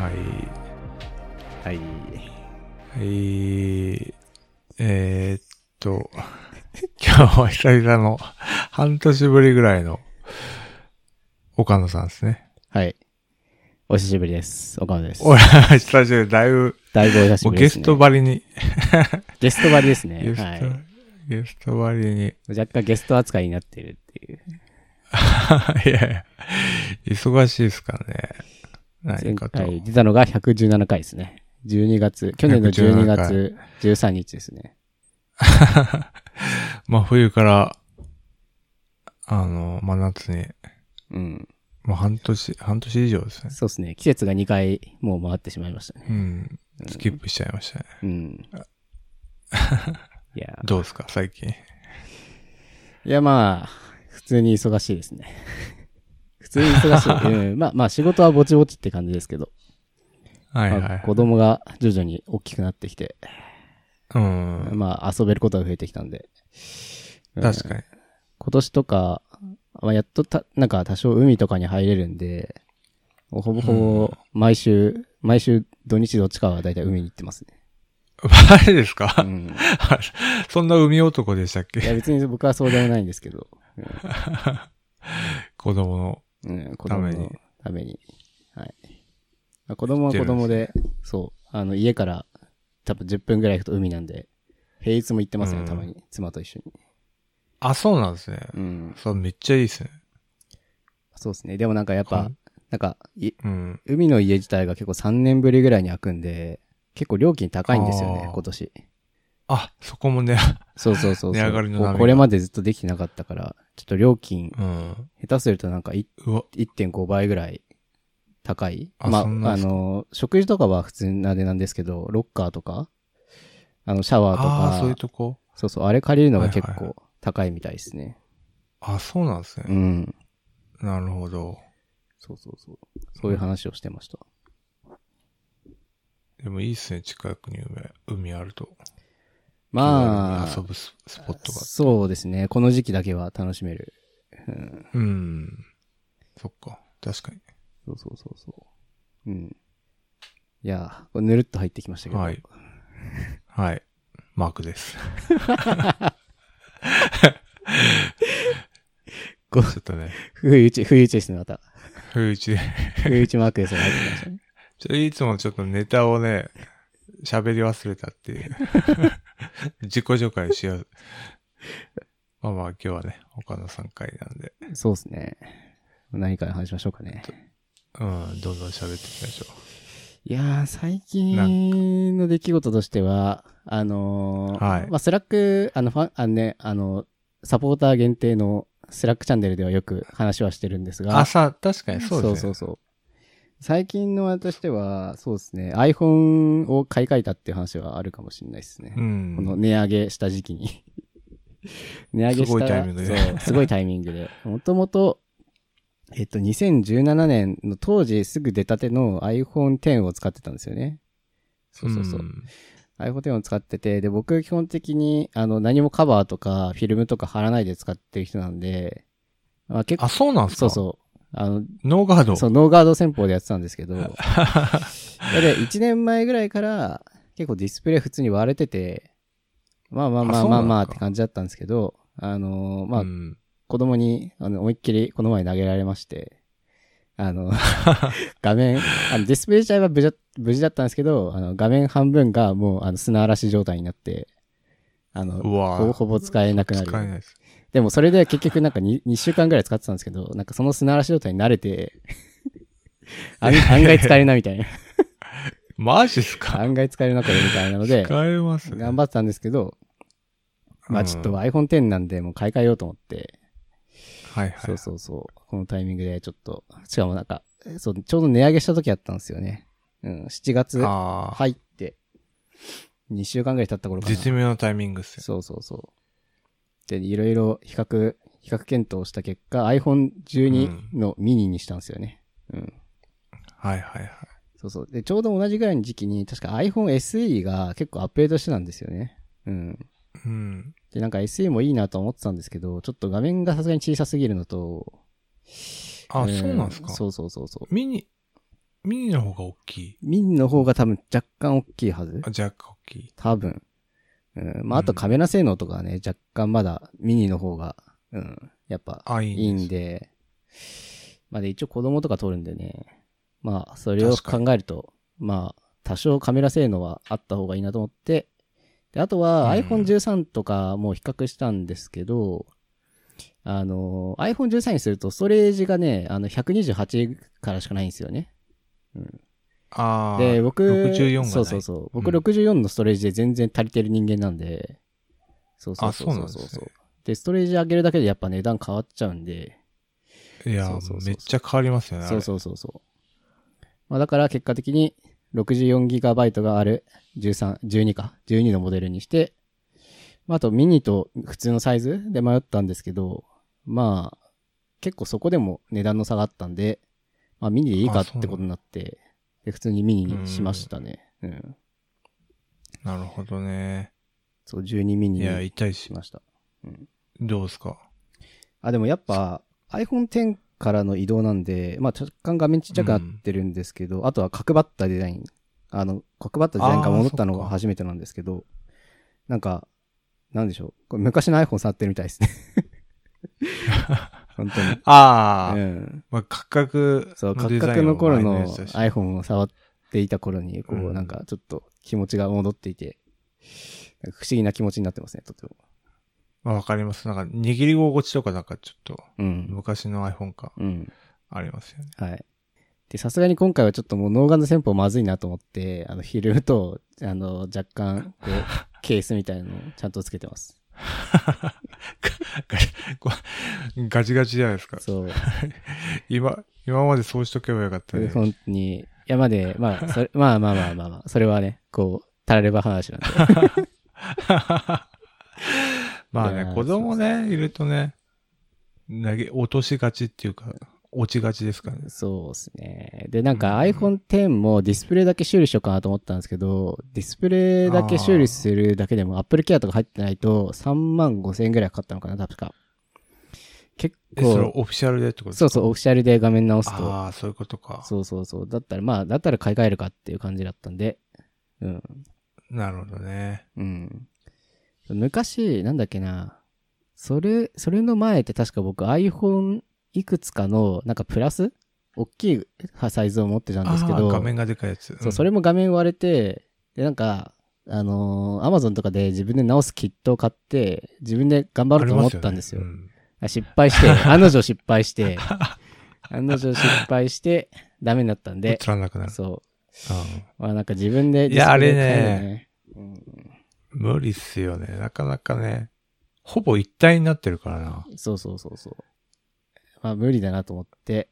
はい。はい。はい。えー、っと、今日は久々の、半年ぶりぐらいの、岡野さんですね。はい。お久しぶりです。岡野です。俺は 久しぶり、だいぶ、だいぶお久しぶりです、ね。ゲストばりに、ゲストばりですね。ゲスト、はい。ゲストばりに、若干ゲスト扱いになってるっていう。いやいや、忙しいですからね。何前。回出たのが117回ですね。12月、去年の12 117月13日ですね。まあ冬から、あの、真夏に、うん。もう半年、半年以上ですね。そうですね。季節が2回もう回ってしまいましたね。うん。スキップしちゃいましたね。うん。いや、どうですか、最近。いやまあ、普通に忙しいですね。普通に忙しい。うん、まあまあ仕事はぼちぼちって感じですけど、はいはい、まあ子供が徐々に大きくなってきて、うん。まあ遊べることが増えてきたんで。うん確かに。今年とか、まあ、やっとた、なんか多少海とかに入れるんで、ほぼほぼ毎週、毎週土日どっちかはだいたい海に行ってますね。マジですか、うん。そんな海男でしたっいやけ別に僕はそうでもないんですけど、子供の。うん、子供のために。はい。まあ子供は子供で、そう、あの家から多分10分ぐらい行くと海なんで、平日も行ってますよ、うんたまに。妻と一緒に。あ、そうなんですね。うん。そう、めっちゃいいですね。そうですね。でもなんかやっぱうん、なんか、いうん。海の家自体が結構3年ぶりぐらいに開くんで、結構料金高いんですよね今年。あ、そこもね、そうそうそうそう。値上がりのこれまでずっとできてなかったから、ちょっと料金、うん。下手するとなんかいうわ、1.5倍ぐらい高い。まあ、あの、食事とかは普通なでなんですけど、ロッカーとか、あの、シャワーとか、そういうとこ？そうそう、あれ借りるのが結はいはいは構高いみたいですね。あ、そうなんですね。うん。なるほど。そうそうそう。そういう話をしてました。でもいいっすね、近くに海、海あると。まあ、遊ぶススポットが。そうですね。この時期だけは楽しめる。うん。うん。そっか。確かに。そうそうそうそう。うん。いや、これぬるっと入ってきましたけど。はい。はい。マークです。ちょっとね、不意打ち、不意打ちですね、また。冬打ちで、不意打ちマークですね、入ってきましたね。ちょいつもちょっとネタをね、喋り忘れたっていう。自己紹介しよう。まあまあ今日はね、他の3回なんで、そうですね。何から話しましょうかね。うん、どんどん喋っていきましょいやー、最近の出来事としては、あのーはいまあ、スラック、あの、ファン、あのね、あの、サポーター限定のスラックチャンネルではよく話はしてるんですう。が、あ、さ、確かにそうですね。そうそうそう。最近の私としては、そうですね、iPhone を買い替えたっていう話はあるかもしれないですね。うん。この値上げした時期に。値上げしたすごいタイミングですごいタイミングで。もともと、えっと、2017年の当時すぐ出たての iPhone X を使ってたんですよね。そうそうそう。ん iPhone X を使ってて、で、僕基本的に、あの、何もカバーとかフィルムとか貼らないで使ってる人なんで、まあ結構、あ、そうなんすか？そうそう。あの、ノーガード。そう、ノーガード戦法でやってたんですけど、で、1年前ぐらいから結構ディスプレイ普通に割れてて、まあまあまあまあまあって感じだったんですけど、あのーまあ、うん子供に、あの、思いっきりこの前投げられまして、あの、画面、あのディスプレイ自体は無事だ無事だったんですけど、あの、画面半分がもう、あの、砂嵐状態になって、あの、ほぼほぼ使えなくなる。使えないです。でもそれで結局なんか 2, 2 週間ぐらい使ってたんですけど、なんかその砂嵐状態に慣れて、案案外使えるなみたいな。マジっすか？案外使えるなこれみたいなので、使えます頑張ってたんですけど、まあちょっとうん iPhone X なんでもう買い替えようと思って、はいはい。そうそうそう、このタイミングでちょっと、しかもなんか、そう、ちょうど値上げした時やったんですよね。うん、7月入って、2週間ぐらい経った頃かな。絶妙なタイミングっすよ。そうそうそう。で、いろいろ比較、比較検討した結果、iPhone12 のミニにしたんですよね。うん。はいはいはい。そうそう。で、ちょうど同じぐらいの時期に、確か iPhone SE が結構アップデートしてたんですよね。うん。うん。で、なんか SE もいいなと思ってたんですけど、ちょっと画面がさすがに小さすぎるのと、あ、んそうなんですか？そうそうそうそう。ミニ、ミニの方が大きい。ミニの方が多分若干大きいはずあ、。若干大きい。多分。うん。まあ、あとうんカメラ性能とかはね、若干まだミニの方が、うん。やっぱ、あ、いいんでまあで、一応子供とか撮るんでね。まあ、それを考えると、まあ、多少カメラ性能はあった方がいいなと思って、で、あとはうん iPhone13 とかも比較したんですけど、あの、iPhone13 にするとストレージがね、あの、128からしかないんですよね。ああ。で、僕、64がない。そうそうそう。僕うん64のストレージで全然足りてる人間なんで、そうそうそうあそうなんそうそうですねで、ストレージ上げるだけでやっぱ値段変わっちゃうんで、いやそうそうそうそうめっちゃ変わりますよね。そうそうそうそう。まあだから結果的に 64GB がある13、12か、12のモデルにして、まああとミニと普通のサイズで迷ったんですけど、まあ結構そこでも値段の差があったんで、まあミニでいいかってことになって、で普通にミニにしましたね。うん。なるほどね。そう、12ミニいや、に痛いし。しました。どうですか？あ、でもやっぱ iPhone X からの移動なんで、まあ若干画面ちっちゃくなってるんですけど、あとは角張ったデザイン。あの、角張ったデザインが戻ったのが初めてなんですけど、なんか、なんでしょう。これ昔の iPhone 触ってるみたいですね。本当に。ああ、うん。まあ、価格そう、の価格の頃前の iPhone を触っていた頃に、こう、うんなんかちょっと気持ちが戻っていて、不思議な気持ちになってますね、とても。まあ、わかります。なんか、握り心地とかなんかちょっと、うん。昔の iPhone 感うん。ありますよね。はい。で、さすがに今回はちょっともうノーガンの戦法まずいなと思って、あの、フィルムと、あの、若干、こう、ケースみたいなのをちゃんとつけてます。ガチガチじゃないですか。そう。今、今までそうしとけばよかったね。本当に。いや、まで、まあ、それ、まあまあまあまあまあ、それはね、こう、たられば話なんで。まあね、子供ね、いるとね、投げ、落としがちっていうか、落ちがちですからね。そうですね。で、なんかうん iPhone X もディスプレイだけ修理しようかなと思ったんですけど、ディスプレイだけ修理するだけでも Apple Care とか入ってないと3万5千円ぐらいかかったのかな、確か。結え、それ構、オフィシャルでってことですか？そうそう、オフィシャルで画面直すと。ああ、そういうことか。そうそうそう。だったら、まあ、だったら買い替えるかっていう感じだったんで、うん。なるほどね。うん。昔、なんだっけな。それ、それの前って確か僕 iPhone いくつかの、なんかプラス？大きいサイズを持ってたんですけど、画面がでかいやつ。そう、それも画面割れて、で、なんか、あのー、アマゾンとかで自分で直すキットを買って、自分で頑張ろうと思ったんですよ。すねあ失敗して、案の定失敗して、案の定失敗して、ダメになったんうん。で、映らなくなる。そう。うんまあなんか自分でいやあれねうん無理っすよね。なかなかね。ほぼ一体になってるからな。そうそうそうそう。まあ無理だなと思って、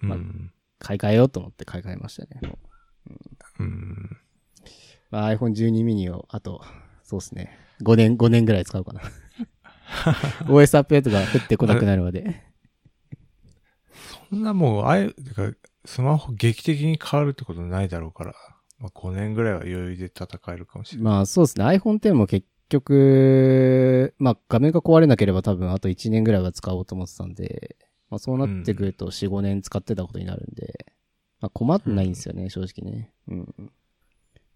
まあうん。買い替えようと思って買い替えましたね。もううん。まあ、iPhone12 mini を、あと、そうですね。5年、5年ぐらい使うかな。OS アップデートが降ってこなくなるまで。そんなもう、あえ、てか、スマホ劇的に変わるってことないだろうから。まあ、5年ぐらいは余裕で戦えるかもしれない。まあそうですね。iPhone X も結局、まあ画面が壊れなければ多分あと1年ぐらいは使おうと思ってたんで、まあそうなってくると4、5年使ってたことになるんで、まあ困ってないんですよね、正直ね。うん。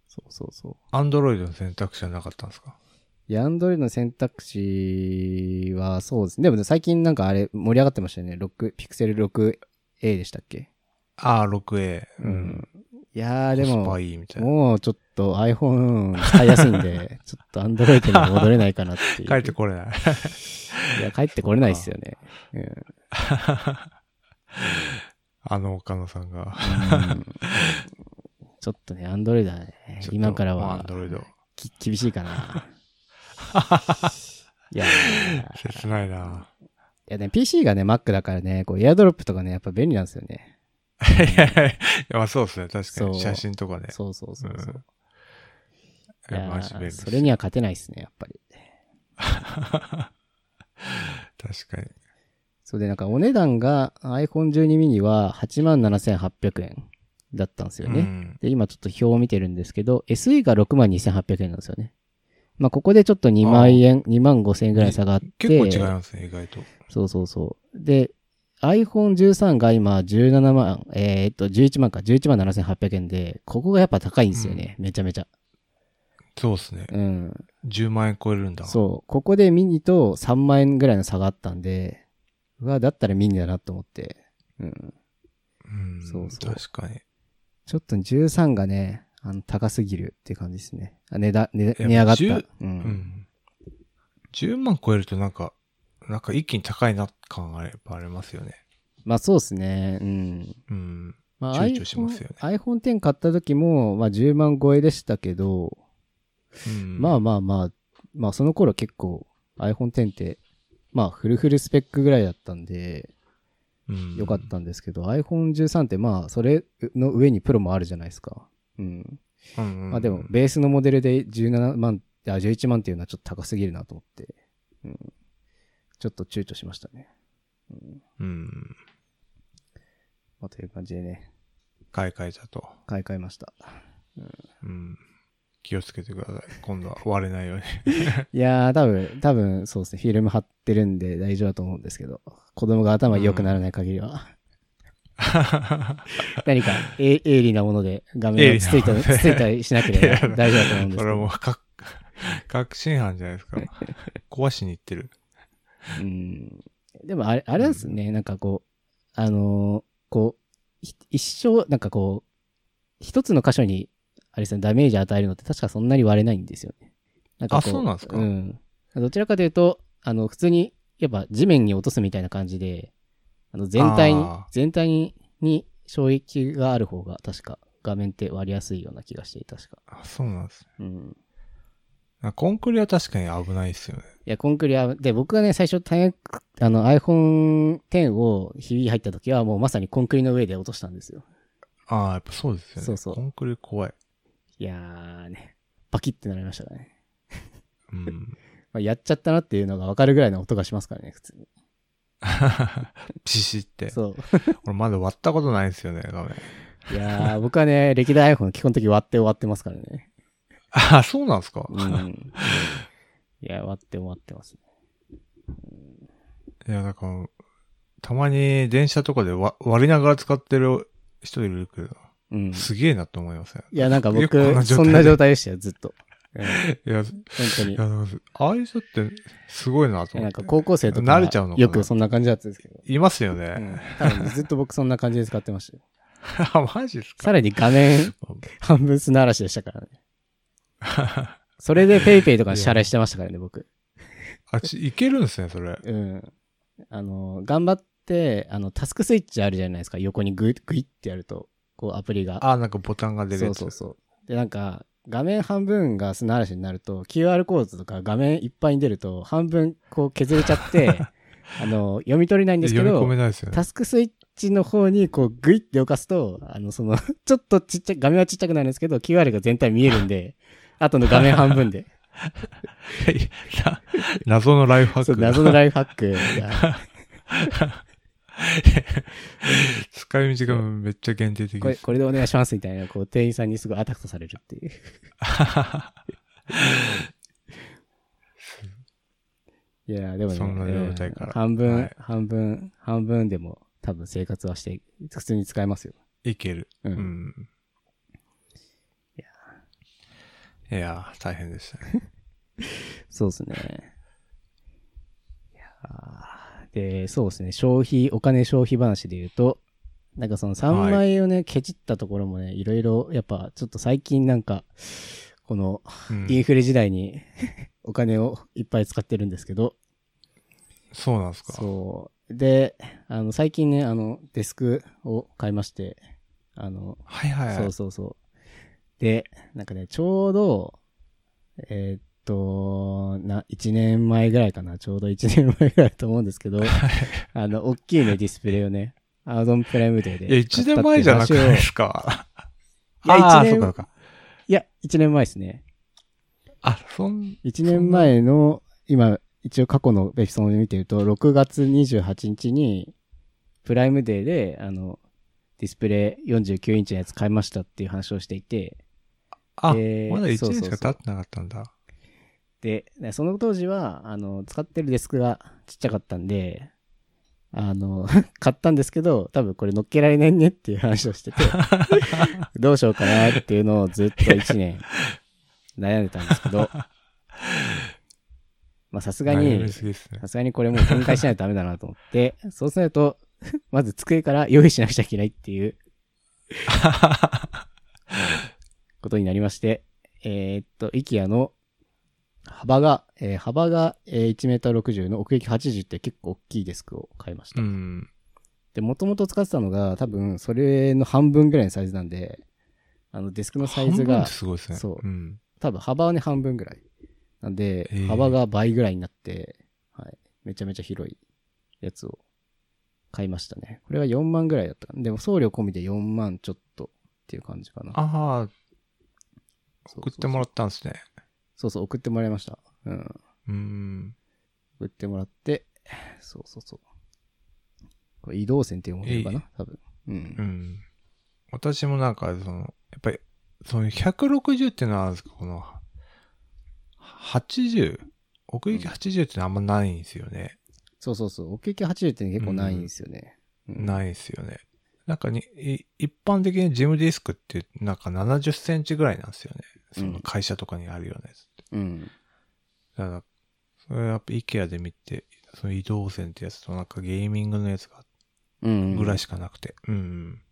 そうそうそう。アンドロイドの選択肢はなかったんですか？いや、Android の選択肢はそうですね。でもね最近なんかあれ盛り上がってましたよね。6、Pixel 6a でしたっけ？ああ、6A。う。ん。いやーでも。もうちょっと iPhone 使いやすいんで、ちょっと Android に戻れないかなっていう。帰ってこれない。いや、帰ってこれないっすよね。うん。あの岡野さんが。ちょっとね、Android はね今からは厳しいかな。いや切ないなやね、PC がね、Mac だからね、こう、エアドロップとかね、やっぱ便利なんですよね。いやいやそうですね。確かそうに。写真とかね。そうそうそうそう。うんいやマジ便利ーそれには勝てないっすね、やっぱり。確かに。そうで、なんかお値段が iPhone12 mini は87,800円だったんですよね。うんで、今ちょっと表を見てるんですけど、SE が62,800円なんですよね。まあ、ここでちょっと2万円、2万5千円ぐらい差があって。結構違いますね、意外と。そうそうそう。で、iPhone13 が今17万、えーっと、11万か、11万7800円で、ここがやっぱ高いんですよね。めちゃめちゃ。そうですね。うん。10万円超えるんだ。そう。ここでミニと3万円ぐらいの差があったんで、うわ、だったらミニだなと思って。うん。うん。そうそう確かに。ちょっと13がね、あの、高すぎるって感じですね。あ値段、値値上がった。10う。うんん。10万超えるとなんか、なんか一気に高いな感がやっぱありますよね。まあそうですね。うん。うん。まあ、躊躇しますよね iPhone, X 買った時も、まあ10万超えでしたけど、うん、まあまあまあ、まあその頃結構 iPhone X って、まあフルフルスペックぐらいだったんで、うん、よかったんですけど、iPhone 13ってまあそれの上にプロもあるじゃないですか。うん。うんうん。まあでも、ベースのモデルで17万、あ、11万っていうのはちょっと高すぎるなと思って、うん。ちょっと躊躇しましたね。うん。まあという感じでね、買い替えたと。買い替えました。うん。気をつけてください。今度は割れないように。いやー、多分、多分、そうですね。フィルム貼ってるんで大丈夫だと思うんですけど、子供が頭良くならない限りは、何か、え鋭利なもので画面をつついた、鋭利なものでつついたりしなければ 大丈夫だと思うんですけそれはもど。うか、確信犯じゃないですか。壊しに行ってる。うん。でも、あれ、あれですね。なんかこう、あのーこう、ひ一生、なんかこう、一つの箇所に、あれですね、ダメージ与えるのって確かそんなに割れないんですよね。なんかこあそうなんですかうん。どちらかというと、あの、普通に、やっぱ地面に落とすみたいな感じで、あの、全体に全体に、に衝撃がある方が、確か画面って割りやすいような気がして、確か。あ、そうなんです。うん。コンクリは確かに危ないですよね。いや、コンクリは、で、僕がね、最初、あの、iPhone X をひび入った時は、もうまさにコンクリの上で落としたんですよ。ああ、やっぱそうですよね。そうそうコンクリ怖い。いやーね、バキってなりましたね。うん。まあ、やっちゃったなっていうのが分かるぐらいの音がしますからね、普通に。ピシって。そう。俺まだ割ったことないですよね、画面。いやー、僕はね、歴代 iPhone 基本的に割って終わってますからね。ああ、そうなんですか？うん。いや、割って終わってますね。いや、なんか、たまに電車とかで割割りながら使ってる人いるけど、うん。すげえなと思いますね。いや、なんか僕、そんな状態でしたよ、ずっと。うん、いや、い本当に。ああいう人ってすごいなと思って。なんか高校生とか、慣れちゃうのかな？よくそんな感じだったんですけど。いますようんね。。多分ずっと僕そんな感じで使ってましたよ。あマジですか？さらに画面 半分砂嵐でしたからね。それでペイペイとか支払いしてましたからね、僕。あ、ち、いけるんですね、それ。うん。あの、頑張って、あの、タスクスイッチあるじゃないですか。横にグイグイってやると、こうアプリが。あ、なんかボタンが出る。そうそうそう。で、なんか、画面半分が砂嵐になると、QR コードとか画面いっぱいに出ると、半分こう削れちゃって、あの、読み取れないんですけど、ね。タスクスイッチの方にこうグイって動かすと、あの、その、ちょっとちっちゃい、画面はちっちゃくなるんですけど、QR が全体見えるんで、あとの画面半分で。な謎のライフハック。謎のライフハックが、使い道がめっちゃ限定的これ。これでお願いしますみたいな、こう、店員さんにすごいアタックされるっていう。いやーでもね、そんな状態からうん半分、はい半分、半分でも多分生活はして、普通に使えますよ。いける。うんうん。いいやー、大変でしたね。そうですね。いやーで、そうですね、消費、お金消費話で言うと、なんかその3万円をね、ケチったところもね、いろいろ、やっぱちょっと最近なんか、このうんインフレ時代に お金をいっぱい使ってるんですけど、そうなんですか。そう。で、あの、最近ね、あの、デスクを買いまして、あの、はいはいはい。そうそうそう。で、なんかね、ちょうど、えーっと、な、1年前ぐらいかな、ちょうど1年前ぐらいだと思うんですけど、あの、大きいね、ディスプレイをね、アマゾンプライムデーで。いや、一年前じゃなくないですか？いやあー一年そうかそうか。いや、1年前ですね。あ、そん、1年前の、今、一応過去のエピソードを見てると、6月28日に、プライムデーで、あの、ディスプレイ49インチのやつ買いましたっていう話をしていて、あ、でまだ1そうそうそう年しか経ってなかったんだ。で、ねその当時は、あの、使ってるデスクがちっちゃかったんで、あの、買ったんですけど、多分これ乗っけられないねっていう話をしてて、どうしようかなっていうのをずっと1年悩んでたんですけど、まあさすがにさ。すがにこれもう展開しないとダメだなと思って、そうすると、まず机から用意しなくちゃいけないっていうことになりまして、えーっと、IKEA の幅が、えー幅がえー1メーター60の奥行き80って結構大きいデスクを買いました。うん。で、もともと使ってたのが多分それの半分ぐらいのサイズなんで、あのデスクのサイズが半分ってすごいですね。そううん。多分幅はね半分ぐらい。なんで幅が倍ぐらいになって、はい。めちゃめちゃ広いやつを買いましたね。これは4万ぐらいだったかな。でも送料込みで4万ちょっとっていう感じかな。ああ、送ってもらったんですね。そうそう、送ってもらいました。うん。うん。送ってもらって、そうそうそう。これ移動線っていうものかな？多分。う。うんん。私もなんか、その、やっぱり、その160っていうのはあるんですか、この、80? 奥行き80ってのはあんまないんですよね。そうそうそう。奥行き80って結構ないんですよね。うんないですよね。なんかに、い一般的にジムディスクってなんか70センチぐらいなんですよね。その会社とかにあるようなやつって。うん。だから、それやっぱ IKEA で見て、その移動線ってやつとなんかゲーミングのやつがうん。ぐらいしかなくて。うん、うん。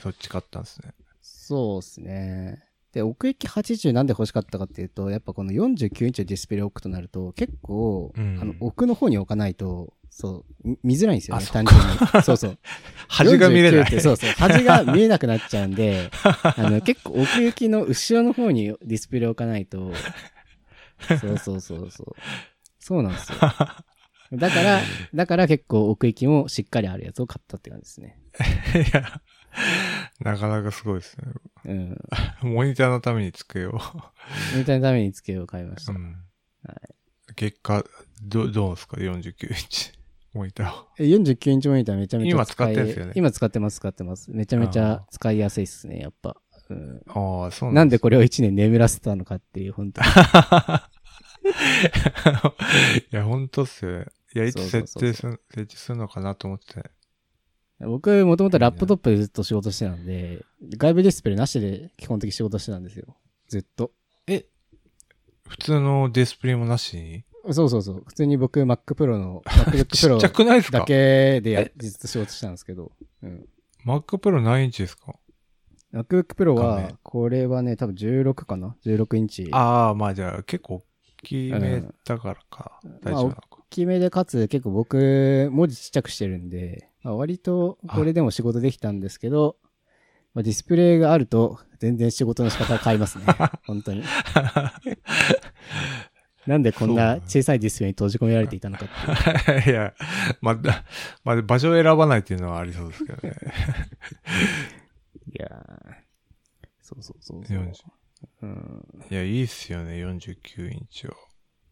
そっち買ったんですね。そうですね。で、奥行き80なんで欲しかったかっていうと、やっぱこの49インチのディスプレイを置くとなると、結構、うんあの、奥の方に置かないと、そう、み見づらいんですよね、単純に。そうそう。端が見れな49ってい。そうそう。端が見えなくなっちゃうんで、あの、結構奥行きの後ろの方にディスプレイを置かないと、そうそうそうそう。そうなんですよ。だから、だから結構奥行きもしっかりあるやつを買ったって感じですね。いや、なかなかすごいですね。うん。モニターのために机を。みたいなために机を買いました。うんは結果、ど、どうですか ?49 インチ。モニターを。え49インチモニターめちゃめちゃ今使っていんすよね今使ってます、使ってます。めちゃめちあゃ使いやすいっすね、やっぱ。うん、ああ、そうなんででこれを1年眠らせたのかっていう、本当に。す いや、本当っすよね。いや、いつ設定する、設置するのかなと思って。僕、もともとラップトップでずっと仕事してたんで、外部ディスプレイなしで基本的に仕事してたんですよ。ずっと。え、普通のディスプレイもなしに？そうそうそう。普通に僕 Mac Pro の、MacBook ちっちゃ Pro くないですか？だけでや、ずっと仕事してたんですけど。うん。?Mac Pro 何インチですか？MacBook Pro 画は面、これはね、多分16かな ?16 インチ。ああ、まあじゃあ結構大きめだからか。大丈夫なのか。大きめでかつ結構僕文字ちっちゃくしてるんで、まあ、割とこれでも仕事できたんですけど、まあ、ディスプレイがあると全然仕事の仕方が変わりますね。本当に。なんでこんな小さいディスプレイに閉じ込められていたのかっていう。いや、まだ、まあ、場所を選ばないっていうのはありそうですけどね。いやーそうそうそうそう。40うん。いや、いいっすよね、49インチは。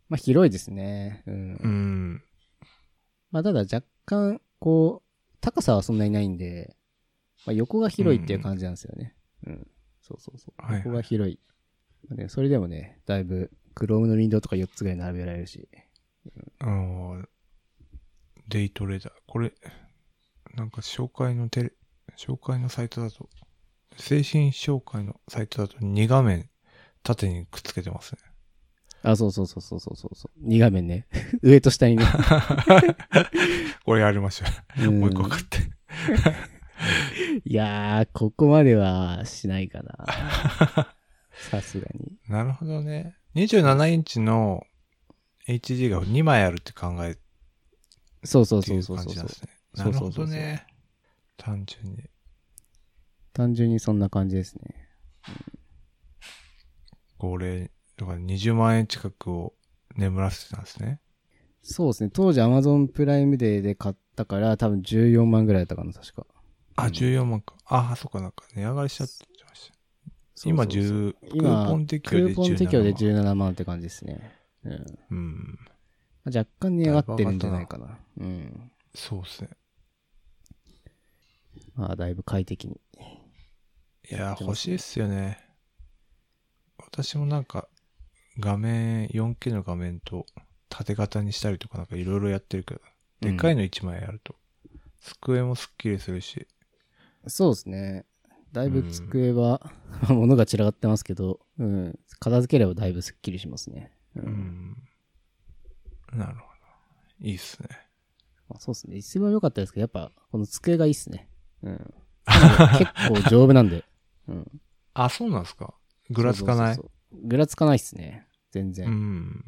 まあ広いですね。うん。うん。まあただ若干、こう、高さはそんなにないんで、まあ横が広いっていう感じなんですよね。うん。そうそうそう。はいはい横が広い。ね、それでもね、だいぶ、Chrome のウィンドウとか4つぐらい並べられるし。あの、デイトレーダー。これ、なんか紹介のテレ、紹介のサイトだと、精神紹介のサイトだと2画面縦にくっつけてますね。あ、そうそうそうそうそうそうそう。2画面ね。上と下にね。これやりましょう。うんもう一個買って。いやー、ここまではしないかな。さすがに。なるほどね。27インチの HD が2枚あるって考えそうそうそそうそう感じなんですね。そなるほどね。単純に。単純にそんな感じですね。これ、だから20万円近くを眠らせてたんですね。そうですね。当時 Amazon プライムデーで買ったから多分14万ぐらいだったかな、確か。あ、14万か。ああ、そっか、なんか値上がりしちゃった。今そうそうそう10、ク今ーポン適用でクーポン適用で17 17万って感じですね。うん。うん。まあ若干値上がってるんじゃないかな。うん。そうっすね。まあ、だいぶ快適に。いや、欲しいっすよね。私もなんか、画面、4K の画面と縦型にしたりとかなんかいろいろやってるけど、でかいの1枚あると。机もスッキリするし。そうですね。だいぶ机は、物が散らかってますけど、うん。片付ければだいぶスッキリしますね。う。うんん。なるほど。いいっすね。まあ、そうですね。一番良かったですけど、やっぱ、この机がいいっすね。うん。結構丈夫なんで。うん。あ、そうなんですかぐらつかない？ぐらつかないっすね。全然。うん。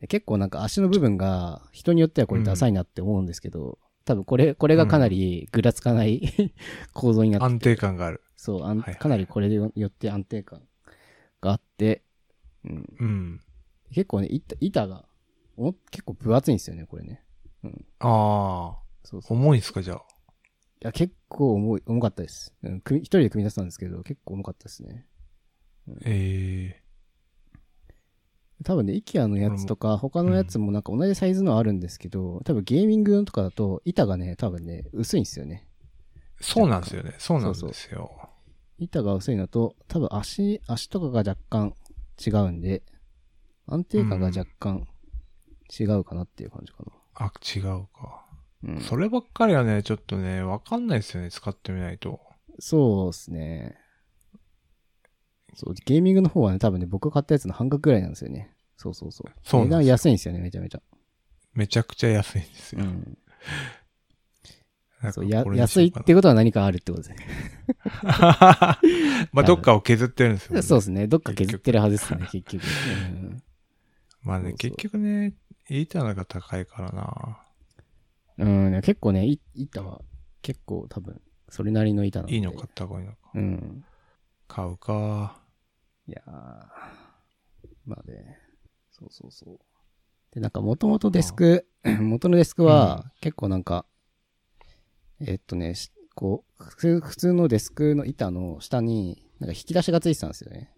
で結構なんか足の部分が人によってはこれダサいなって思うんですけど、多分これ、これがかなりぐらつかない 構造になってて安定感がある。そう、あんはいはいかなりこれによって安定感があって、うん、うん。結構ね、板板がお結構分厚いんですよね、これね。ああ。そうそう。い重いんすか、じゃあ？や、結構重い、重かったです。うん、一人で組み出したんですけど、結構重かったですね。ええ多分ね、IKEA のやつとか、他のやつもなんか同じサイズのあるんですけど、多分ゲーミング用とかだと、板がね、多分ね、薄いんですよね。そうなんですよね。そうなんですよ。板が薄いのと、多分足、足とかが若干違うんで、安定感が若干違うかなっていう感じかあ、違うか。な。うん。そればっかりはね、ちょっとね、わかんないですよね。使ってみないと。そうですね。そう、ゲーミングの方はね、多分ね、僕が買ったやつの半額ぐらいなんですよね。そうそうそう。値段そうなんですよ安いんですよね、めちゃめちゃ。めちゃくちゃ安いんですよ。うん。そう、安いってことは何かあるってことですね。まあ、どっかを削ってるんですよ、ね。そうですね。どっか削ってるはずですね、結局。うんまあね、そうそう結局ね、板のが高いからな。うん、ね結構ね、い板は結構多分、それなりの板なんで。いいの買った方がいいのか。うん。買うか。いやー、まあね、そうそうそう。で、なんか元々デスク、元のデスクは結構なんか、えっとね、しこう、普通普通のデスクの板の下に、なんか引き出しがついてたんですよね。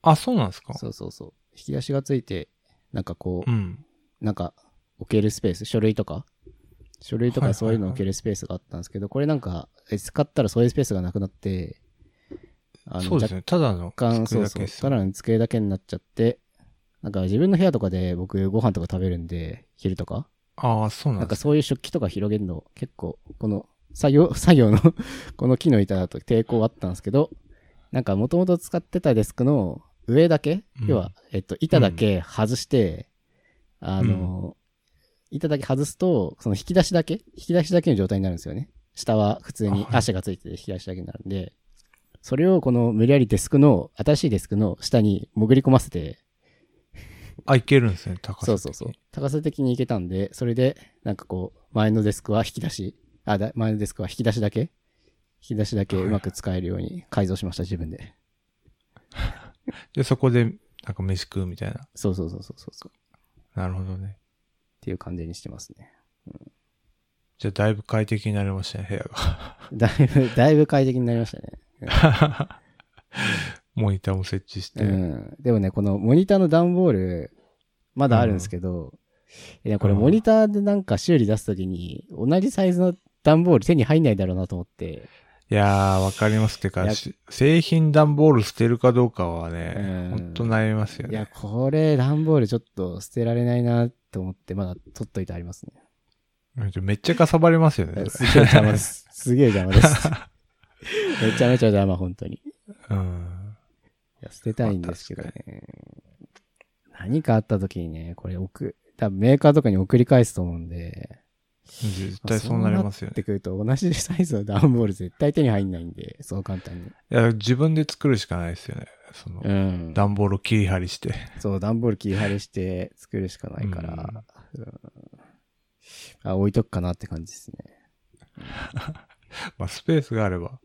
あ、そうなんですかそうそうそう。引き出しがついて、なんかこう、うん。なんか置けるスペース、書類とか、書類とかそういうの置けるスペースがあったんですけど、これなんか、え使ったらそういうスペースがなくなって、あそうですね。ただの若干、そうそう、机だけですただの机だけになっちゃって、なんか自分の部屋とかで僕ご飯とか食べるんで、昼とか、ああ、そうなですなんんかそういう食器とか広げるの結構、この作業、作業の この木の板だと抵抗あったんですけど、なんか元々使ってたデスクの上だけ、うん。要は、えっと、板だけ外して、あの、板だけ外すと、その引き出しだけ引き出しだけの状態になるんですよね。下は普通に足がついてて引き出しだけになるんで、それをこの無理やりデスクの、新しいデスクの下に潜り込ませて、あ、いけるんですね、高さ。そうそうそう。。高さ的にいけたんで、それで、なんかこう、前のデスクは引き出し、あ、だ前のデスクは引き出しだけ？引き出しだけうまく使えるように改造しました、自分で。で、そこで、なんか飯食うみたいな。そうそうそうそうそうそう。っなるほどね。ていう感じにしてますね。じゃあ、だいぶ快適になりましたね、部屋が。だいぶ、だいぶ快適になりましたね。モニターも設置して。うん。でもね、このモニターの段ボール、まだあるんですけど、いや、これうんモニターでなんか修理出すときに、同じサイズの段ボール手に入んないだろうなと思って、いやー、わかります。ってか、し製品段ボール捨てるかどうかはねうん、ほんと悩みますよいや、ね。これ段ボールちょっと捨てられないなと思って、まだ取っといてありますね。めっちゃかさばりますよね。すげえ邪魔です。すげえ邪魔です。めちゃめちゃ邪魔、本当に。いうん。や、捨てたいんですけどね。何かあった時にね、これ送、多分メーカーとかに送り返すと思うんで、絶対そうなりますよね。ってくると同じサイズの段ボール絶対手に入んないんで、そう簡単に。いや、自分で作るしかないですよね。その、うん。段ボールを切り張りして。そう、段ボール切り張りして 作るしかないから、うんあ、置いとくかなって感じですね。まあ、スペースがあれば。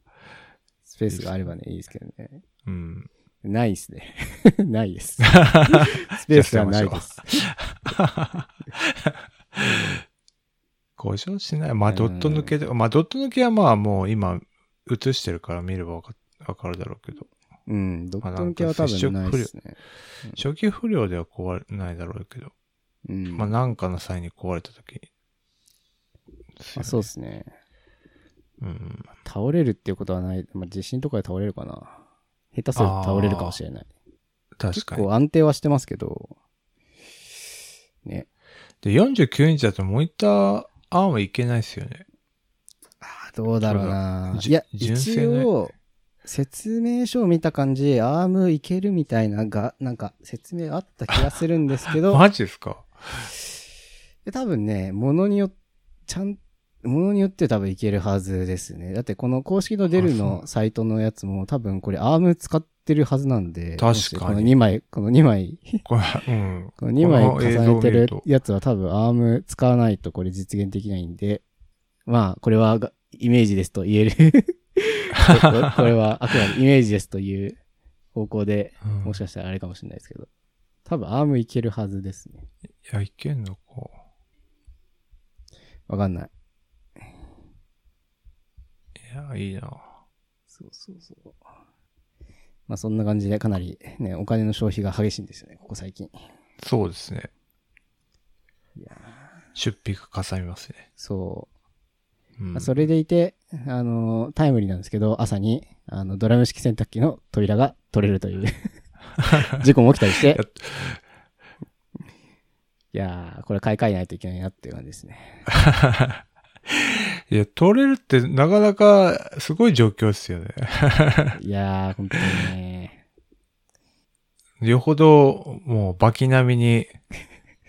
スペースがあればね、いいですけどね。うん。ないですね。ないです。スペースはないです。故障 しない。まあ、うんドット抜けで、まあ、ドット抜けはまあ、もう今、映してるから見ればわかわかるだろうけど。うん、ドット向けは多分ないですね。初期不良では壊れないだろうけど。うん。まあ、なんかの際に壊れた時に。あそうですね。うん。倒れるっていうことはない。まあ、地震とかで倒れるかな。下手すると倒れるかもしれない。確かに。結構安定はしてますけど、ね。で、49インチだとモニターアームいけないですよね。どうだろうなじいや、一の応、説明書を見た感じ、アームいけるみたいなが、なんか説明あった気がするんですけど、マジですか？で多分ね、ものによっ、ちゃん、ものによって多分いけるはずですね。だってこの公式のデルのサイトのやつも多分これアーム使ってるはずなんで。確かにこの2枚、この2枚、これ、うん。この2枚重ねてるやつは多分アーム使わないとこれ実現できないんで、まあ、これはがイメージですと言えるこ。これはあくまでイメージですという方向で、うんもしかしたらあれかもしれないですけど。多分アームいけるはずですね。いや、いけんのか。わかんない。いや、いいな。そうそうそう。まあそんな感じでかなりね、お金の消費が激しいんですよね、ここ最近。そうですね。いやー出費がかさみますね。そう。うんまあそれでいて、あのータイムリーなんですけど、朝に、あの、ドラム式洗濯機の扉が取れるという 事故も起きたりしていやー、これ買い替えないといけないなっていう感じですね。いや、取れるってなかなかすごい状況ですよね。いやー、本当にね。よほど、もう、バキ並みに、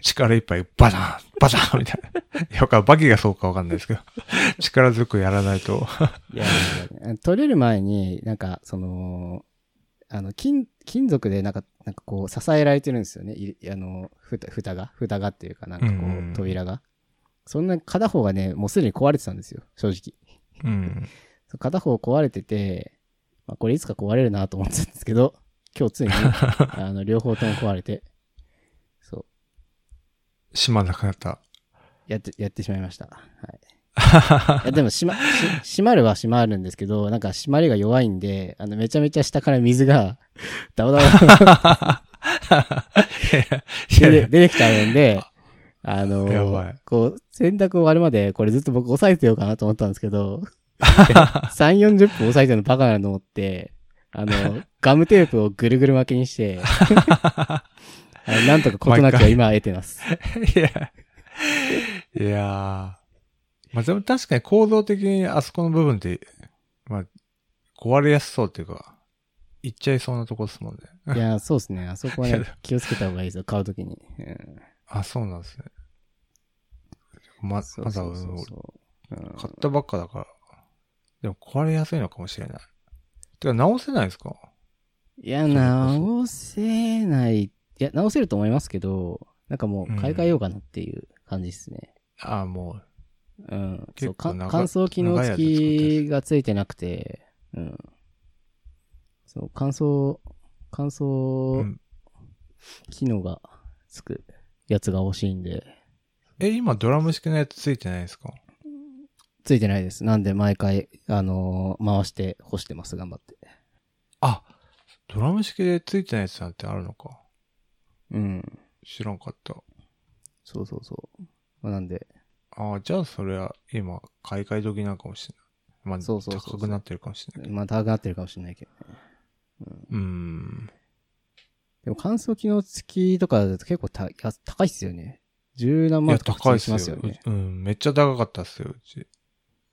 力いっぱい、バジャンバジャンみたいな。いや、わかんバキがそうかわかんないですけど、力強くやらないと。いやー、取れる前に、なんか、その、あの、金、金属でなんか、なんかこう、支えられてるんですよね。いあの、ふた、蓋が、蓋がっていうか、なんかこうんう、扉が。そんな、片方がね、もうすでに壊れてたんですよ、正直。うん。片方壊れてて、まあ、これいつか壊れるなと思ってたんですけど、今日ついに、あの、両方とも壊れて、そう、閉まんなくなった。やって、やってしまいました。はい。いや、でも、閉ま、し閉まるは閉まるんですけど、なんか閉まりが弱いんで、あの、めちゃめちゃ下から水が、ダバダバ出て出てきちゃうんで、あのやばいこう、洗濯終わるまで、これずっと僕押さえてようかなと思ったんですけど、3、40分押さえてるのバカなと思って、あの、ガムテープをぐるぐる巻きにして、なんとか事なきを今は得てます。いや、いやーまあでも確かに構造的にあそこの部分って、まあ、壊れやすそうっていうか、いっちゃいそうなとこですもんね。いや、そうですね。あそこはいねや、気をつけた方がいいですよ、買うときに。うんあ、そうなんですね。ま、まだ、そうそうそうそううん買ったばっかだから。でも壊れやすいのかもしれない。てか直せないですか？いや、直せない。いや、直せると思いますけど、なんかもう買い替えようかなっていう感じですね。ああ、もうん。そう、乾燥機能付きがついてなくて、うん。そう、乾燥、乾う、う燥ん。機能がつくやつが欲しいんで、え、今ドラム式のやつついてないですか？ついてないです。なんで毎回、あのー回して干してます、頑張って。あ、ドラム式でついてないやつなんてあるのか。うん。知らんかった。そうそうそう。まあ、なんで、ああ、じゃあそれは今、買い替え時なのかもしれない。まあ、そうそうそうそう高くなってるかもしれないけまあ高くなってるかもしれないけどね。ど。うーん。でも乾燥機能付きとかだと結構たや高いっすよね。十何万とか高いっすよ普通にしますよね。うん、めっちゃ高かったっすよ、うち。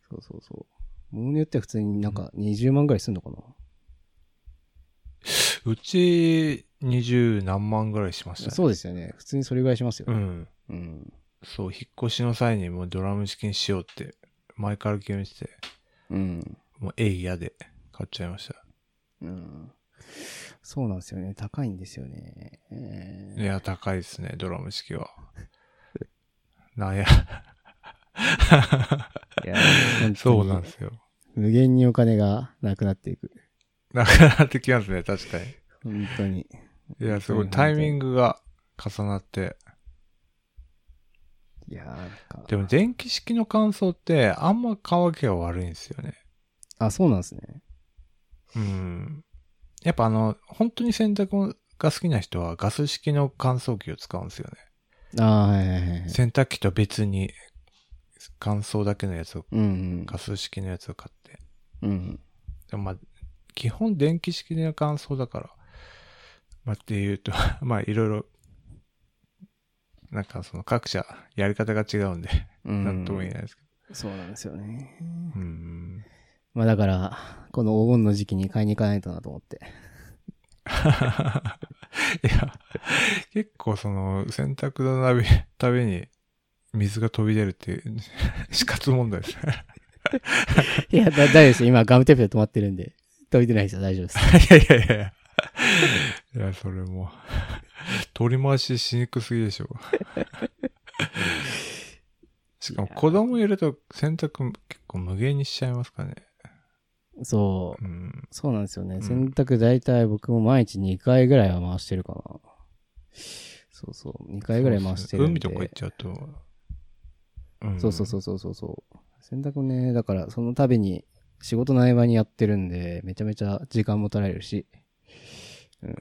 そうそうそう。ものによっては普通になんか20万ぐらいすんのかな。うち、二十何万ぐらいしましたね。そうですよね。普通にそれぐらいしますよね。うん。うん。そう、引っ越しの際にもうドラム式にしようって、前から決めてて、うん。もうえい嫌で買っちゃいました。うん。そうなんですよね。高いんですよね。えいや、高いですね、ドラム式は。なんや、ーいや、そうなんですよ。無限にお金がなくなっていく。なくなってきますね、確かに。本当に。いや、すごい、タイミングが重なって。いや。でも、電気式の乾燥って、あんま乾きが悪いんですよね。あ、そうなんですね。うん。やっぱあの、本当に洗濯が好きな人はガス式の乾燥機を使うんですよね。あーはいはいはいはい。洗濯機と別に乾燥だけのやつを、うんうん。ガス式のやつを買って。うん。でもまあ、基本電気式の乾燥だから、まあっていうと、まあいろいろ、なんかその各社やり方が違うんで、うん。なんとも言えないですけそうなんですよね。ど。うん。まあだから、このお盆の時期に買いに行かないとなと思って。いや、結構その、洗濯のたび、たびに水が飛び出るっていう、死活問題ですね。いや、だ大丈夫です。今ガムテープで止まってるんで。飛び出ないですよ。大丈夫です。いやいやいやいや。それもう、取り回ししにくすぎでしょ。しかも子供いると洗濯結構無限にしちゃいますかね。そう。うん。そうなんですよね。ん洗濯大体僕も毎日2回ぐらいは回してるかな。そうそう。2回ぐらい回してるんで。海とか行っちゃうと。うんそうそうそうそうそうそう。洗濯ね、だからその度に仕事の合間にやってるんで、めちゃめちゃ時間も取られるし。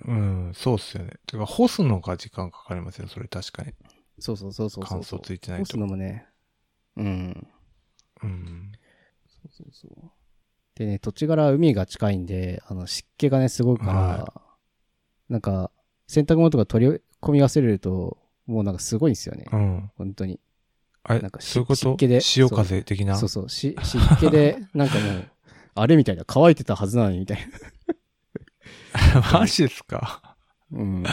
うん、そうっすよね。てか、干すのが時間かかりますよ、それ確かに。そうそうそうそうそう。乾燥ついてないと干すのもね。うん。うん。そうそうそう。でね、土地柄海が近いんで、あの湿気がね、すごいから、はなんか、洗濯物とか取り込み忘れると、もうなんかすごいんですよね。うん。本当に。あれなんか、しそういうこと？湿気で潮風的な？そうそう、し湿気で、なんかもう、あれみたいな、乾いてたはずなのにみたいな。マジですか？うん。だ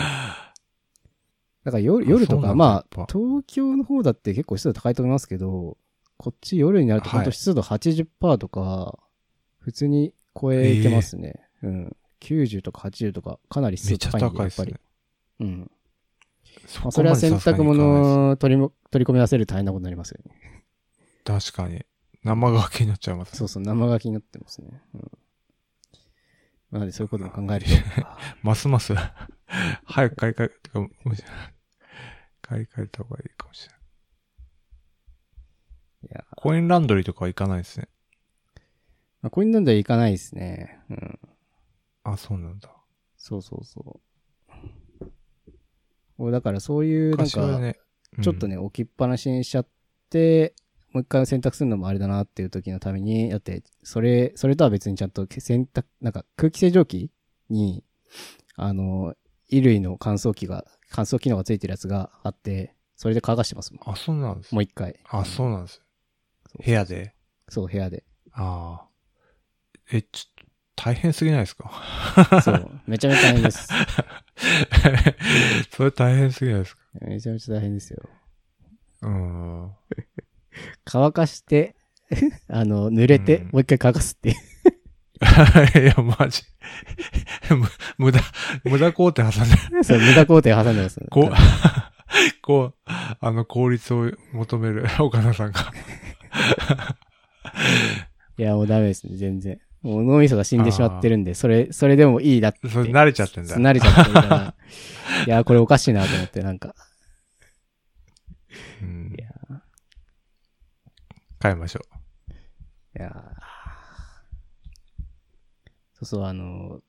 から夜夜とか、まあ、東京の方だって結構湿度高いと思いますけど、こっち夜になるとはい本当湿度80%とか、普通に超えてますね。うん。90とか80とか、かなり湿めっちゃ度高いんで、やっぱり。うん。そまあ、それは洗濯物を取りも取り込み合わせると大変なことになりますよね。確かに。生乾きになっちゃいます。そうそう、生乾きになってますね。うん。なので、そういうことも考えると。ますます、早く買い替え、てか、買い替えた方がいいかもしれない。いや、コインランドリーとかは行かないですね。まあ、コインランドリー行かないですね。うん。あ、そうなんだ。そうそうそう。だからそういう、なんか、昔はね、うんちょっとね、置きっぱなしにしちゃって、もう一回洗濯するのもあれだなっていう時のために、だって、それ、それとは別にちゃんと洗濯、なんか空気清浄機に、あの、衣類の乾燥機が、乾燥機能がついてるやつがあって、それで乾かしてますもん。あ、そうなんですもう一回。あ、そうなんです。部屋で。そう、部屋で。ああ。え、ちょっと、大変すぎないですか？そう。めちゃめちゃ大変です。それ大変すぎないですか？めちゃめちゃ大変ですよ。うん。乾かして、あの、濡れて、うんもう一回乾かすっていう。いや、マジ。む無駄、無駄工程挟んで、そう、無駄工程挟んでます。こう、こう、あの効率を求める岡田さんが。いや、もうダメですね、全然。もう脳みそが死んでしまってるんで、それ、それでもいいだって。それ慣れちゃってんだ。慣れちゃってるから。いや、これおかしいなと思って、なんか。うんいや変えましょいやそうそう、あの、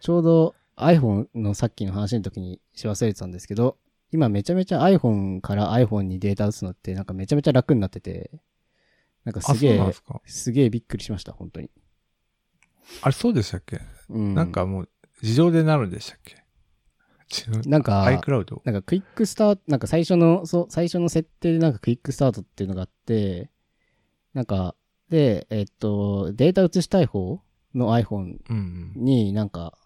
ちょうど iPhone のさっきの話の時にし忘れてたんですけど、今めちゃめちゃ iPhone から iPhone にデータ打つのってなんかめちゃめちゃ楽になってて、なんかすげえすかすげえびっくりしました、本当に。あれ、そうでしたっけ、うん。なんかもう、自動でなるんでしたっけ？違 うなんか、iCloud? なんかクイックスタート、なんか最初の、そう、最初の設定でなんかクイックスタートっていうのがあって、なんか、で、えっと、データ移したい方の iPhone うんうん。になんか、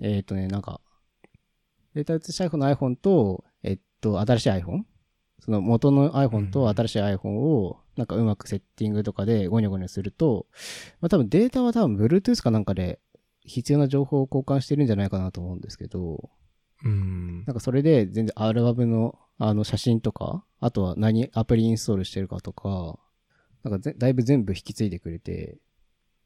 えっとね、なんか、データ移したい方の iPhone と、えっと、新しい iPhone? その元の iPhone と新しい iPhone を、なんかうまくセッティングとかでゴニョゴニョすると、まあ多分データは多分 Bluetooth かなんかで必要な情報を交換してるんじゃないかなと思うんですけど、うん。なんかそれで全然アルバムのあの写真とか、あとは何アプリインストールしてるかとか、なんかぜだいぶ全部引き継いでくれて、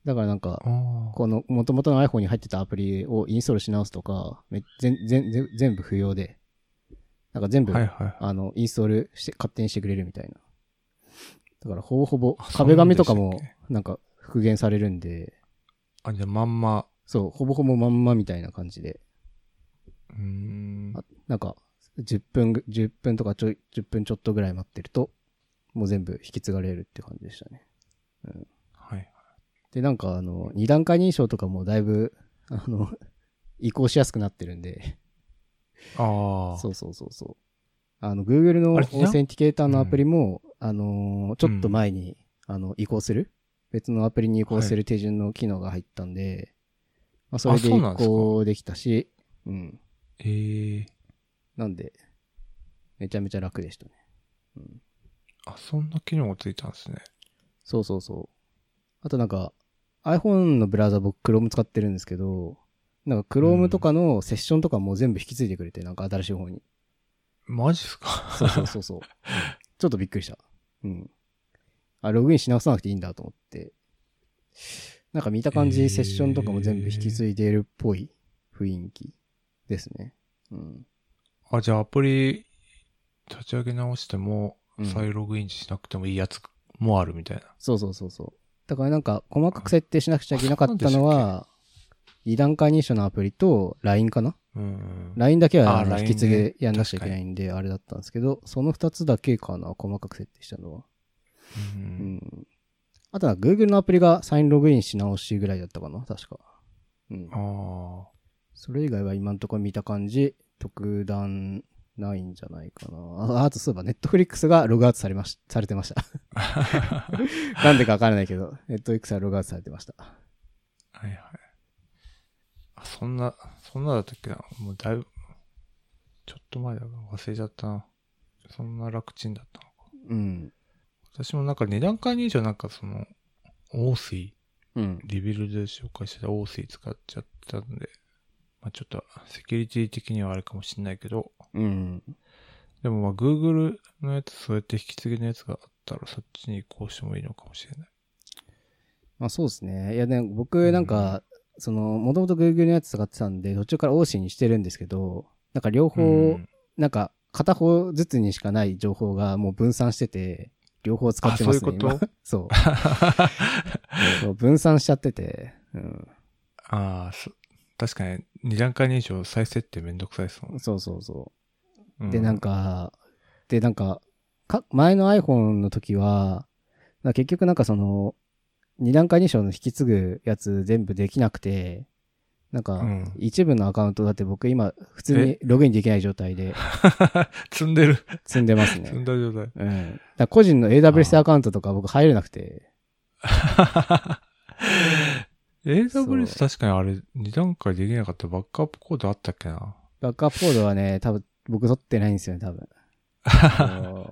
だからなんか、あこの元々の iPhone に入ってたアプリをインストールし直すとか、め全全全全部不要で、なんか全部、あ。はいはい。あの、インストールして、勝手にしてくれるみたいな。だからほぼほぼあ、壁紙とかもなんか復元されるんで、あ、じゃあまんま、そう、ほぼほぼまんまみたいな感じで、うーん。あなんか、10分ぐ、10分とかちょい、10分ちょっとぐらい待ってると、もう全部引き継がれるって感じでしたね。はい。で、なんかあの、二段階認証とかもだいぶ、あの、移行しやすくなってるんで、ああ。そうそうそうそう。あの、Google のオーセンティケーターのアプリも、あのーちょっと前に、あの、移行する？別のアプリに移行する手順の機能が入ったんで、まあ、それで移行できたし、うん。ええなんで、めちゃめちゃ楽でしたね。うん。あ、そんな機能がついたんですね。そうそうそう。あとなんか、iPhone のブラウザ僕 Chrome 使ってるんですけど、なんか Chrome とかのセッションとかも全部引き継いでくれて、なんか新しい方に。マジっすか？そうそうそうそう。ちょっとびっくりした。うん。あ、ログインし直さなくていいんだと思って。なんか見た感じ、セッションとかも全部引き継いでいるっぽい雰囲気ですね。うん。あ、じゃあアプリ立ち上げ直してもう、ん再ログインしなくてもいいやつもあるみたいな。そうそうそうそう。だからなんか細かく設定しなくちゃいけなかったのは、二段階認証のアプリと LINE かな？うん。LINE だけは引き継ねげやんなくちゃいけないんで、あれだったんですけど、その二つだけかな、細かく設定したのは。う。うんん。あとは Google のアプリがサインログインし直しぐらいだったかな、確か。うん。あそれ以外は今んところ見た感じ、特段ないんじゃないかな。ああとそういえば、Netflix がログアウトされまし、されてました。あ。なんでかわからないけど、Netflix がログアウトされてました。はいはい。あ、そんな、そんなだったっけな。もうだいぶ、ちょっと前だ忘れちゃったな。そんな楽ちんだったのか。うん。私もなんか二段階認証なんかその、オースイ、うん。リビルで紹介してたオースイ使っちゃったんで、まあちょっとセキュリティ的にはあれかもしれないけど、うん。でもまあ Google のやつ、そうやって引き継ぎのやつがあったらそっちに移行してもいいのかもしれない。まあそうですね。いやね、僕なんか、その、もともと Google のやつ使ってたんで、途中から OC にしてるんですけど、なんか両方、うんなんか片方ずつにしかない情報がもう分散してて、両方使ってますね。あそういうこと？今 そう。そう分散しちゃってて、うん。ああ、そ確かに二段階認証再設定めんどくさいですもん。そうそうそう。うで、なん、か、で、なんか、か、前の iPhone の時は、結局なんかその、二段階認証の引き継ぐやつ全部できなくて、なんかうん、一部のアカウントだって僕今、普通にログインできない状態で 積んでる。積んでます積んね。だ状態。うん。だ個人の AWS アカウントとか僕入れなくて、AWS 確かにあれ、二段階できなかったバックアップコードあったっけな。バックアップコードはね、多分僕取ってないんですよね、多分。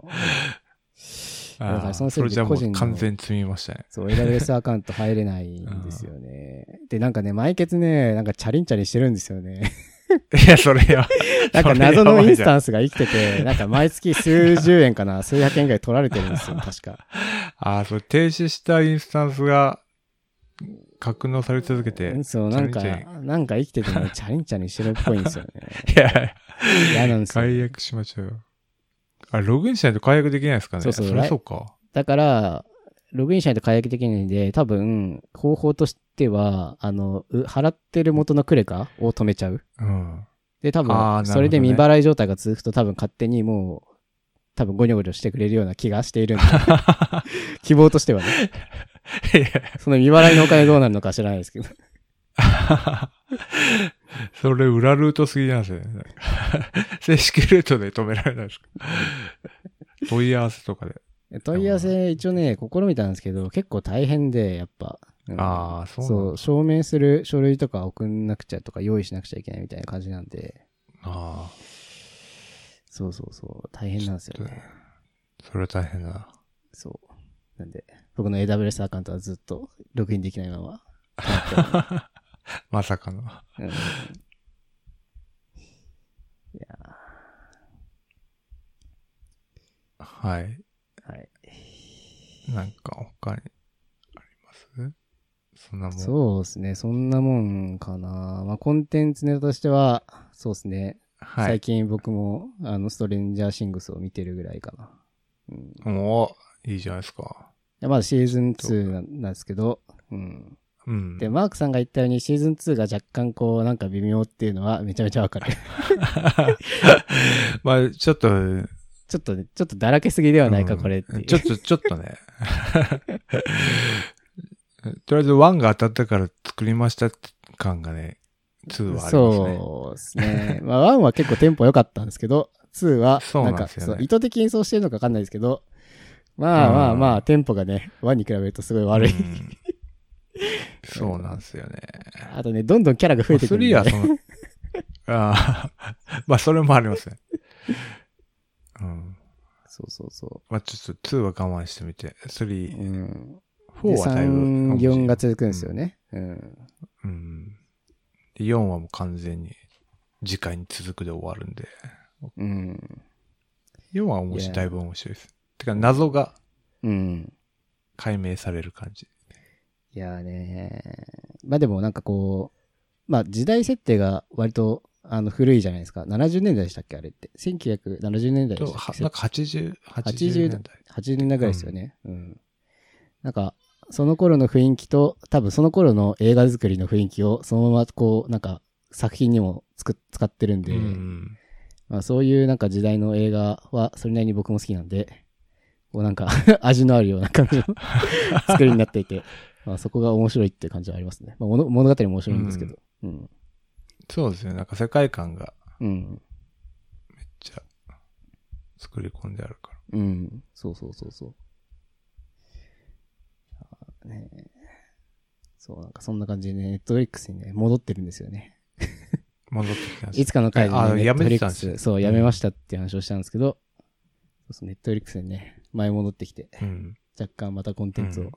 だからそのせいで個人のう完全に積みましたね。そう、AWS アカウント入れないんですよね。で、なんかね、毎月ね、なんかチャリンチャリンしてるんですよね。いや、それや。なんか謎のインスンタンスが生きてて、なんか毎月数十円かな、数百円ぐらい取られてるんですよ、確か。ああ、それ停止したインスタンスが格納され続けて。そう、なんかなんか生きててね、チャリンチャリンしてるっぽいんですよね。いや、嫌なんですよ。解約しましょうよ。あ、ログインしないと解約できないですかね？そうそうれそうか。だから、ログインしないと解約できないんで、多分、方法としては、あの、う払ってる元のクレカを止めちゃう。うん。で、多分、ねそれで未払い状態が続くと多分勝手にもう、多分ゴニョゴニョしてくれるような気がしているんで、希望としてはね。その未払いのお金どうなるのか知らないですけど。それ裏ルートすぎなんですよね。正式ルートで止められないですか？問い合わせとかで。問い合わせ一応ね、試みたんですけど、結構大変で、やっぱ。うんああ、そうそう、証明する書類とか送んなくちゃとか用意しなくちゃいけないみたいな感じなんで、ああ、そうそうそう、大変なんですよね。それは大変だな。そう。なんで、僕の AWS アカウントはずっとログインできないまま。まさかの。うん、いやはい。ーはい。なんか他にあります？そんなもん。そうですね、そんなもんかな。まあ、コンテンツネタとしては、そうですね、はい。最近僕も、あの、ストレンジャーシングスを見てるぐらいかな。うん、いもう、いいじゃないですか。やまだシーズン2なんなんですけど、うん。うん。で、マークさんが言ったようにシーズン2が若干こう、なんか微妙っていうのはめちゃめちゃわかる。まあ、ちょっと、ちょっとね、ちょっとだらけすぎではないか、うんこれっていう。ちょっと、ちょっとね。とりあえず1が当たったから作りました感がね、2はありますね。そうですね。まあ、1は結構テンポ良かったんですけど、2は、なんか、意図的にそうしてるのかわかんないですけど、まあまあまあ、テンポがね、1に比べるとすごい悪い。うん そうなんですよね。あとね、どんどんキャラが増えてくるんで、3はその、あ あ、まあそれもありますね。うん。そうそうそまあちょっと2は我慢してみて、う。3、うん。4で、はだいぶ。3、4が続くんですよね。うん。うん。で、4はもう完全に次回に続くで終わるんで、うん。4は面白い、だいぶ面白いです。てか謎がうん。解明される感じ。いやーねまあでもなんかこう、まあ時代設定が割とあの古いじゃないですか。70年代でしたっけあれって。1970年代でと、したっけはなんか80、80 80年代。80年代ぐらいですよね。うん。なんか、その頃の雰囲気と、多分その頃の映画作りの雰囲気をそのままこう、なんか作品にもつく使ってるんで、うん。まあそういうなんか時代の映画はそれなりに僕も好きなんで、こうなんか 味のあるような感じの 作りになっていて、まあそこが面白いって感じはありますね。まあ物物語も面白いんですけど。うん。そうですね。なんか世界観がうん。めっちゃ作り込んであるから。うん。そうそうそうそう。ねえそう、なんかそんな感じでね、ネットフリックスにね、戻ってるんですよね。戻ってきたんですいつかの回で、ね、あネットフリックス、そう、やめましたって話をしたんですけど、そうそう、ネットフリックスにね、前戻ってきて、うん。若干またコンテンツをうん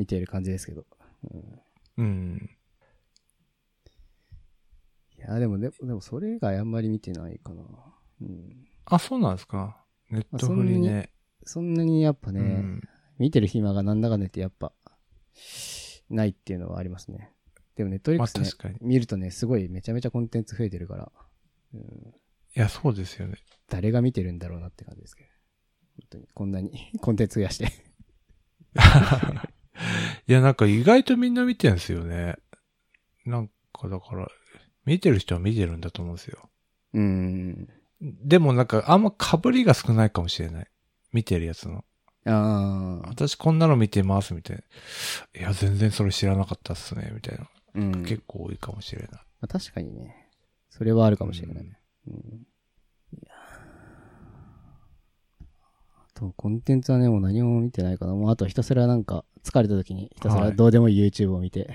見ている感じですけど。うんうん。いや、でも、ででもそれ以外あんまり見てないかな。うん。あ、そうなんですか。ネットフリね。そんなにやっぱね、うん。見てる暇がなんだかんだ言ってやっぱ、ないっていうのはありますね。でもネットフリッまあクスね、確かに。い見るとね、すごいめちゃめちゃコンテンツ増えてるから、うん、や、そうですよね。誰が見てるんだろうなって感じですけど。本当に、こんなに コンテンツ増やして。いや、なんか意外とみんな見てるんですよね。なんかだから、見てる人は見てるんだと思うんですよ。うん。でもなんかあんま被りが少ないかもしれない。見てるやつの。ああ。私こんなの見てますみたいな。いや、全然それ知らなかったっすね。みたいな。うん。結構多いかもしれない。まあ、確かにね、それはあるかもしれない。うん。いやーあと、コンテンツはね、もう何も見てないかな。もうあとひたすらなんか、疲れた時にひたすらどうでもいい YouTube を見て。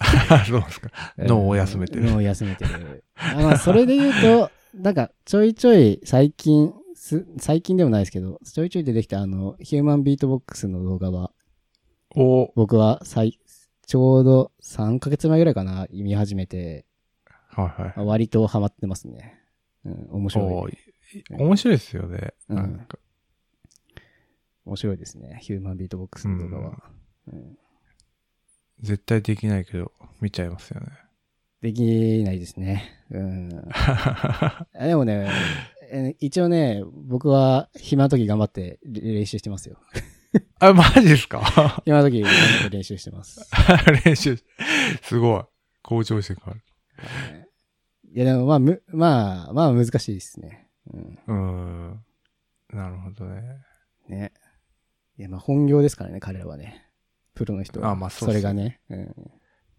そうですか。脳を休めてる脳を休めてる。あまあ、それで言うと、なんか、ちょいちょい最近、す最近でもないですけど、ちょいちょい出てきたあの、ヒューマンビートボックスの動画は、お僕は最、ちょうど3ヶ月前ぐらいかな、見始めて、はいはい。割とハマってますね。うん、面白い。おい面白いですよね。うんなんか面白いですね。ヒューマンビートボックスの動画は。うん絶対できないけど、見ちゃいますよね。できないですね。うん。あでもね、え一応ね、僕は暇な時頑張って練習してますよ。あ、マジですか？暇な時頑張って練習してます。練習、すごい。向上心がある。いやでもまあ、む、まあ、まあ難しいですね。うん。うーん。なるほどね。ね。いやまあ本業ですからね、彼らはね。プロの人は。あまあそうそれがね。うん。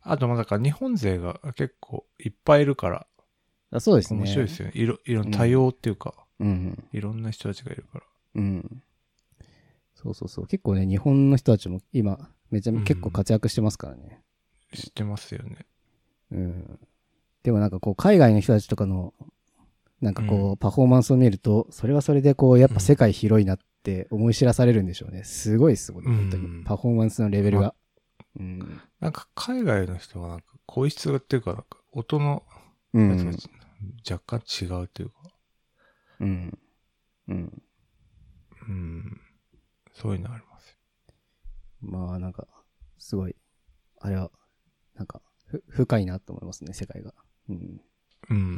あと、まあだから日本勢が結構いっぱいいるから、あそうですね。面白いですよね。いろ、いろ多様っていうか、うん。いろんな人たちがいるから。うん。そうそうそう。結構ね、日本の人たちも今、めちゃめうん結構活躍してますからね。知ってますよね。うん。でもなんかこう、海外の人たちとかの、なんかこう、うパフォーマンスを見ると、それはそれでこう、やっぱ世界広いなって思い知らされるんでしょうね。すごいっすもんね、本当に。うんパフォーマンスのレベルが。うん。なんか海外の人はなんか声質がっていうか、なんか音のうやつん。が若干違うっていうか、うん。うん。うん。そういうのありますまあなんか、すごい、あれは、なんか、ふ、深いなと思いますね、世界が。うん。うん。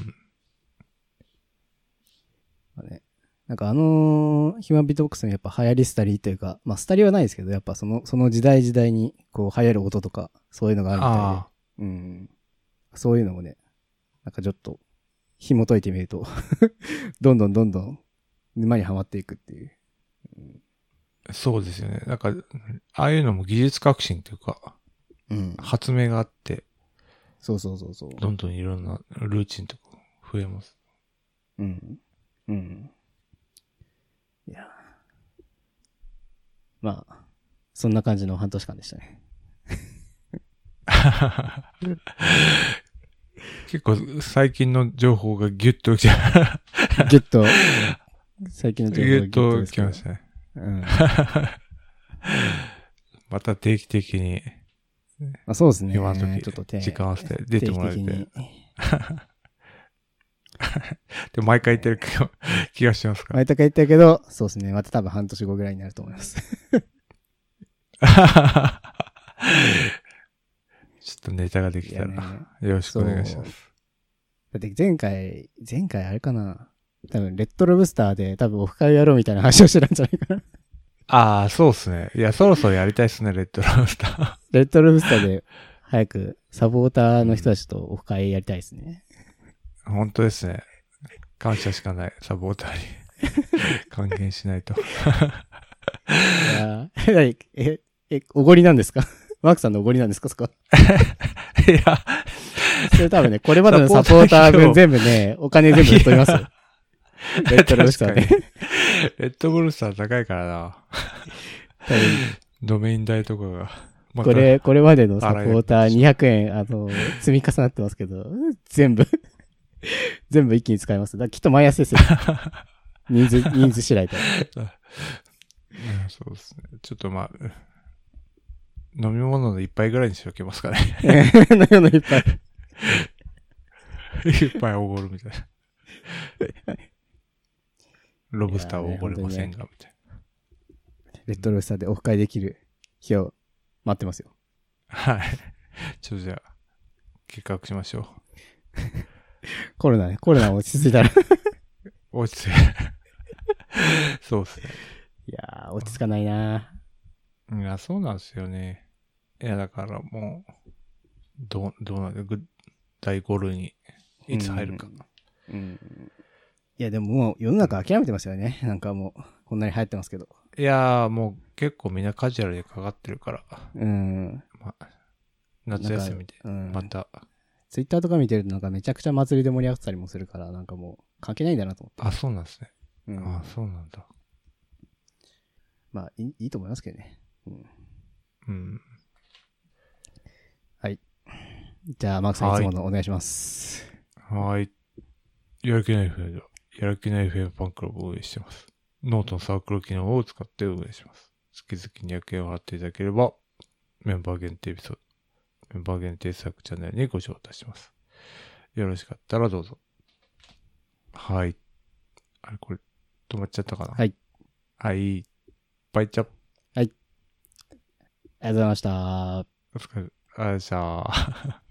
まあね。なんかあのーヒューマンビートボックスのやっぱ流行りスタリーというか、まあスタリーはないですけど、やっぱその、その時代時代にこう流行る音とか、そういうのがあるみたいで。あうん。そういうのもね、なんかちょっと、紐解いてみると、どんどんどんどん沼にはまっていくっていう。あ、そうですよね。なんか、ああいうのも技術革新というか、うん。発明があって、そうそうそうそう。どんどんいろんなルーチンとか増えます。うん。うん。いや。まあ、そんな感じの半年間でしたね。結構最近の情報がギュッときた。ギュッと、最近の情報ギがュッとですけどきましたね。うん。ま また定期的に、あ、そうですね。今の時ちょっと手時間合わせて出てもらえてで毎回言ってる気が気がしますか？毎回言ってるけど、そうですね。また多分半年後ぐらいになると思います。ら。ちょっとネタができたら、ねよろしくお願いします。だって前回、前回あれかな？多分、レッドロブスターで多分オフ会をやろうみたいな話をしてたんじゃないかな。ああ、そうっすね。いや、そろそろやりたいっすね、レッドロースター。レッドロブスターで早くサポーターの人たちとオフ会やりたいですね。本当ですね。感謝しかない、サポーターに。還元しないと。いやーえ、え、おごりなんですか？マークさんのおごりなんですかそこ。いや、それ多分ね、これまでのサポーター分全部ね、お金全部取りますよ。レッドロブスターで。確かにレッドブルスター高いからな。多分ドメイン代とかが。これ、これまでのサポーター200円、あの、積み重なってますけど、全部、全部一気に使います。だきっと毎朝ですよ。人数、人数次第で。うんそうですね。ちょっとまあ、飲み物の一杯ぐらいにしておきますかね。のようのいっぱい。一杯おごるみたいな。ロブスターはおごれませんが、みたいレッドロースターでオフ会できる日を待ってますよ。な。はい。ちょっとじゃあ、計画しましょ コロナね、コロナ落ち着いたら。落ち着い そうですね。やー、落ち着かないないや、そうなんですよね。いや、だからもう、どう、どうなんだぐ第5類にいつ入るか。うん。いや、でももう世の中諦めてますよね。なんかもう、こんなに流行ってますけど。いやー、もう結構みんなカジュアルでかかってるから、うん。まあ、夏休みで、うん。ツイッターとか見てるとなんかめちゃくちゃ祭りで盛り上がってたりもするから、なんかもう関係ないんだなと思って。あ、そうなんですね。うんあ、そうなんだ。まあいい、いいと思いますけどね。うん。うん。じゃあ、マークさんはいいつものお願いします。はーい。やる気ない FM では、やる気ない FM ファンクラブを運営しています。ノートのサークル機能を使って運営します。月々200円を払っていただければ、メンバー限定エピソード、メンバー限定 Slack チャンネルにご招待します。よろしかったらどうぞ。はい。あれ、これ、止まっちゃったかな？はい。はい。バイチャップ、ありがとうございました。お疲れ、あじゃあ。